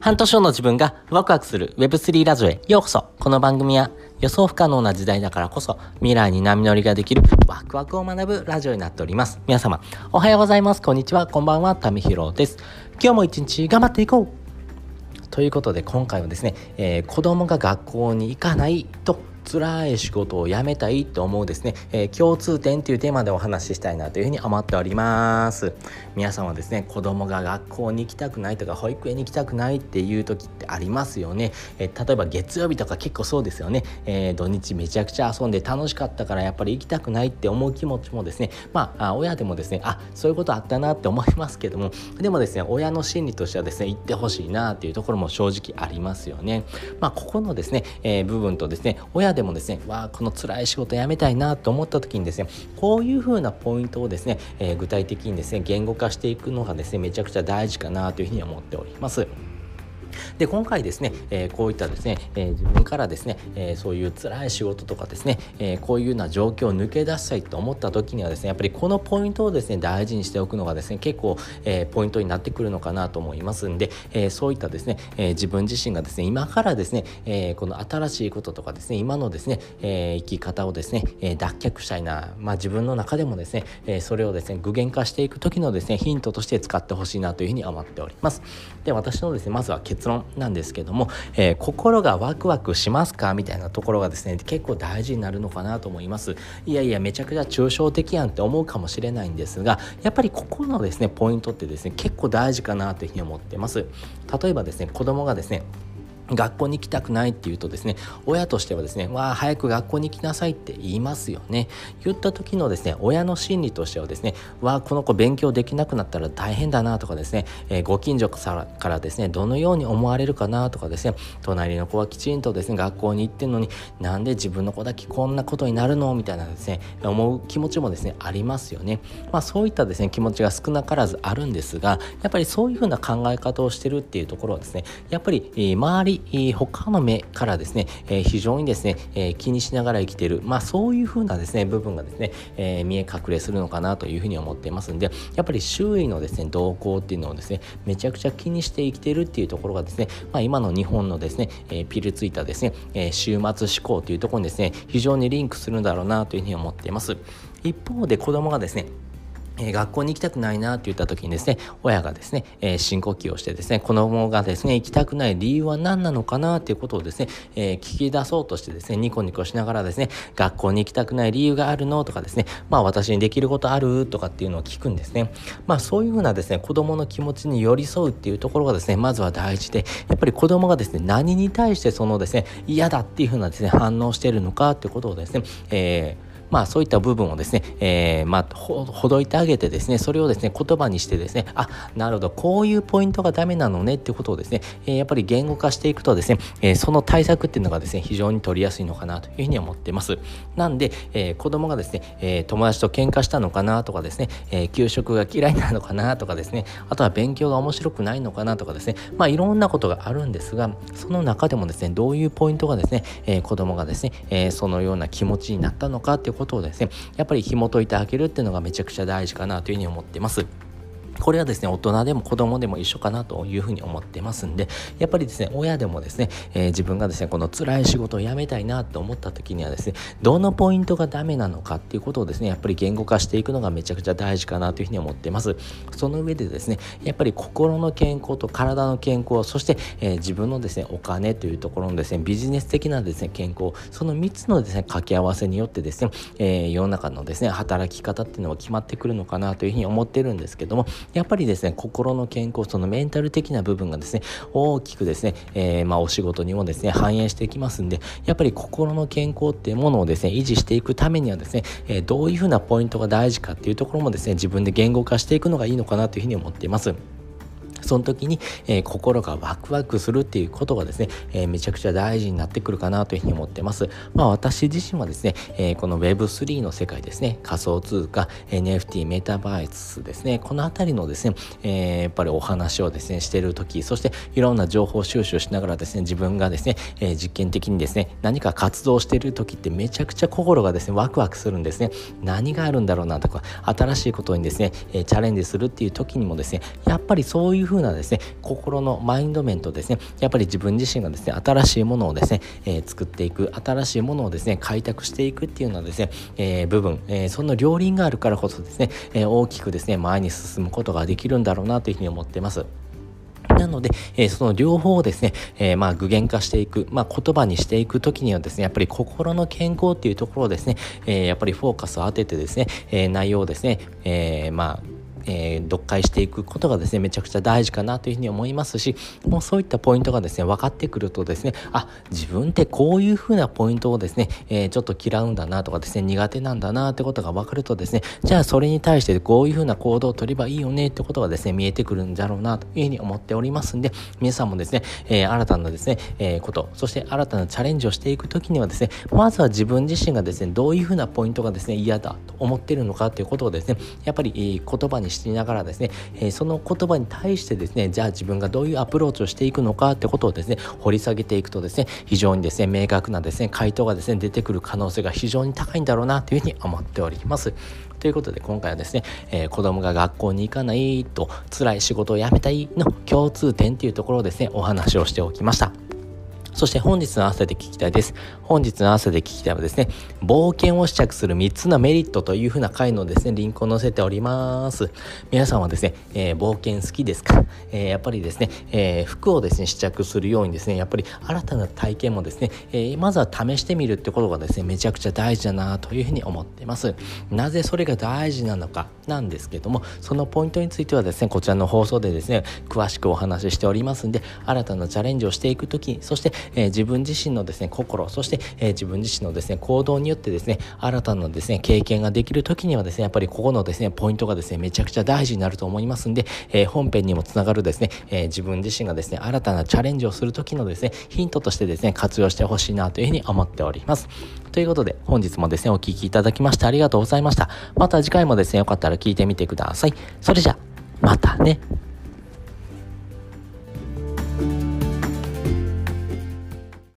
半年後の自分がワクワクする Web3 ラジオへようこそこの番組は予想不可能な時代だからこそ未来に波乗りができるワクワクを学ぶラジオになっております。皆様、おはようございます。こんにちは。こんばんは。たみひろです。今日も一日頑張っていこうということで今回はですね、えー、子供が学校に行かないと辛い仕事を辞めたいと思うですね、えー、共通点というテーマでお話ししたいなというふうに思っております。皆さんはですね子供が学校に行きたくないとか保育園に行きたくないっていう時ってありますよね、えー、例えば月曜日とか結構そうですよね、えー、土日めちゃくちゃ遊んで楽しかったからやっぱり行きたくないって思う気持ちもですねまあ親でもですねあそういうことあったなって思いますけどもでもですね親の心理としてはですね行ってほしいなっていうところも正直ありますよね。まあここのですね、え部分とですね親ででもですねわあこの辛い仕事辞めたいなと思った時にですねこういうふうなポイントをですね、えー、具体的にですね言語化していくのがですねめちゃくちゃ大事かなというふうに思っております。で今回ですね、えー、こういったですね、えー、自分からですね、えー、そういう辛い仕事とかですね、えこういうような状況を抜け出したいと思った時にはですねやっぱりこのポイントをですね大事にしておくのがですね結構、えポイントになってくるのかなと思いますんで、えそういったですね、え自分自身がですね今からですね、えこの新しいこととかですね今のですね、え生き方をですね、え脱却したいな、まあ、自分の中でもですね、えそれをですね具現化していく時のですねヒントとして使ってほしいなというふうに思っております。で私のですねまずは結論なんですけども、えー、心がワクワクしますかみたいなところがですね結構大事になるのかなと思います。いやいやめちゃくちゃ抽象的やんって思うかもしれないんですがやっぱりここのですねポイントってですね結構大事かなというふうに思ってます。例えばですね子供がですね学校に行きたくないっていうとですね親としてはですねわあ早く学校に行きなさいって言いますよね。言った時のですね親の心理としてはですねわあこの子勉強できなくなったら大変だなとかですね、えー、ご近所からですねどのように思われるかなとかですね隣の子はきちんとですね学校に行ってんのになんで自分の子だけこんなことになるの？みたいなですね思う気持ちもですねありますよね。まあそういったですね気持ちが少なからずあるんですがやっぱりそういうふうな考え方をしてるっていうところはですねやっぱり、周り他の目からですね、え非常にですね、え気にしながら生きてる、まあそういうふうなですね、部分がですね、え見え隠れするのかなというふうに思っていますんで、やっぱり周囲のですね、動向っていうのをですね、めちゃくちゃ気にして生きてるっていうところがですね、まあ今の日本のですね、えピルついたですね、え週末思考というところにですね、非常にリンクするんだろうなというふうに思っています。一方で子供がですね、え学校に行きたくないなって言った時にですね、親がですね、えー、深呼吸をしてですね、子供がですね、行きたくない理由は何なのかなっていうことをですね、えー、聞き出そうとしてですね、ニコニコしながらですね、学校に行きたくない理由があるのとかですね、まあ私にできることあるとかっていうのを聞くんですね。まあそういうふうなですね、子供の気持ちに寄り添うっていうところがですね、まずは大事で、やっぱり子供がですね、何に対してそのですね、嫌だっていうふうなですね、反応してるのかってことをですね、えーまあそういった部分をですね、えー、まあほどいてあげてですね、それをですね、言葉にしてですね、あ、なるほど、こういうポイントがダメなのねってことをですね、えー、やっぱり言語化していくとですね、えー、その対策っていうのがですね、非常に取りやすいのかなというふうに思っています。なんで、えー、子供がですね、え、友達と喧嘩したのかなとかですね、え、給食が嫌いなのかなとかですね、あとは勉強が面白くないのかなとかですね、まあいろんなことがあるんですが、その中でもですね、どういうポイントがですね、えー、子供がですね、え、そのような気持ちになったのかっていうことをですねやっぱり紐解いてあげるっていうのがめちゃくちゃ大事かなというふうに思ってます。これはですね、大人でも子供でも一緒かなというふうに思ってますんで、やっぱりですね、親でもですね、えー、自分がですね、この辛い仕事を辞めたいなと思った時にはですね、どのポイントがダメなのかっていうことをですね、やっぱり言語化していくのがめちゃくちゃ大事かなというふうに思ってます。その上でですね、やっぱり心の健康と体の健康、そして、えー、自分のですね、お金というところのですね、ビジネス的なですね、健康、その3つのですね、掛け合わせによってですね、えー、世の中のですね、働き方っていうのは決まってくるのかなというふうに思ってるんですけども、やっぱりですね、心の健康、そのメンタル的な部分がですね、大きくですね、えー、まあお仕事にもですね、反映していきますんで、やっぱり心の健康っていうものをですね、維持していくためにはですね、えー、どういうふうなポイントが大事かっていうところもですね、自分で言語化していくのがいいのかなというふうに思っています。その時に、えー、心がワクワクするっていうことがですね、えー、めちゃくちゃ大事になってくるかなというふうに思ってます。まあ私自身はですね、えー、この Web3 の世界ですね、仮想通貨、NFT、メタバースですね、このあたりのですね、えやっぱりお話をですね、してる時、そしていろんな情報収集しながらですね、自分がですね、え実験的にですね、何か活動してる時ってめちゃくちゃ心がですね、ワクワクするんですね。何があるんだろうなとか、新しいことにですね、えチャレンジするっていう時にもですね、やっぱりそういう風なですね心のマインド面とですねやっぱり自分自身がですね新しいものをですね、えー、作っていく新しいものをですね開拓していくっていうのはですね、えー、部分、えー、その両輪があるからこそですね、え大きくですね前に進むことができるんだろうなというふうに思ってます。なので、えー、その両方をですね、えー、まあ具現化していく、まあ、言葉にしていく時にはですね、やっぱり心の健康っていうところをですね、えー、やっぱりフォーカスを当ててですね、え内容をですね、えまあえー、読解していくことがですねめちゃくちゃ大事かなというふうに思いますしもうそういったポイントがですね分かってくるとですねあ自分ってこういうふうなポイントをですね、えー、ちょっと嫌うんだなとかですね苦手なんだなってことが分かるとですねじゃあそれに対してこういうふうな行動を取ればいいよねってことがですね見えてくるんだろうなというふうに思っておりますんで皆さんもですね、えー、新たなですね、え、ことそして新たなチャレンジをしていく時にはですねまずは自分自身がですねどういうふうなポイントがですね嫌だと思ってるのかっていうことをですねやっぱり、言葉にしながらですねえー、その言葉に対してですねじゃあ自分がどういうアプローチをしていくのかってことをですね掘り下げていくとですね非常にですね明確なですね回答がですね出てくる可能性が非常に高いんだろうなというふうに思っております。ということで今回はですね、えー、子供が学校に行かないと辛い仕事を辞めたいの共通点っていうところをですねお話をしておきました。そして本日の朝で聞きたいです。本日の朝で聞きたいはですね、冒険を試着する3つのメリットというふうな回のですね、リンクを載せております。皆さんはですね、えー、冒険好きですか、えー、やっぱりですね、えー、服をですね、試着するようにですね、やっぱり新たな体験もですね、えまずは試してみるってことがですね、めちゃくちゃ大事だなというふうに思っています。なぜそれが大事なのかなんですけども、そのポイントについてはですね、こちらの放送でですね、詳しくお話ししておりますんで、新たなチャレンジをしていくとき、そして、えー、自分自身のですね心そして、えー、自分自身のですね行動によってですね新たなですね経験ができる時にはですねやっぱりここのですねポイントがですねめちゃくちゃ大事になると思いますんで、えー、本編にもつながるですね、え自分自身がですね新たなチャレンジをする時のですねヒントとしてですね活用してほしいなというふうに思っております。ということで本日もですねお聴きいただきましてありがとうございました。また次回もですねよかったら聞いてみてください。それじゃまたね。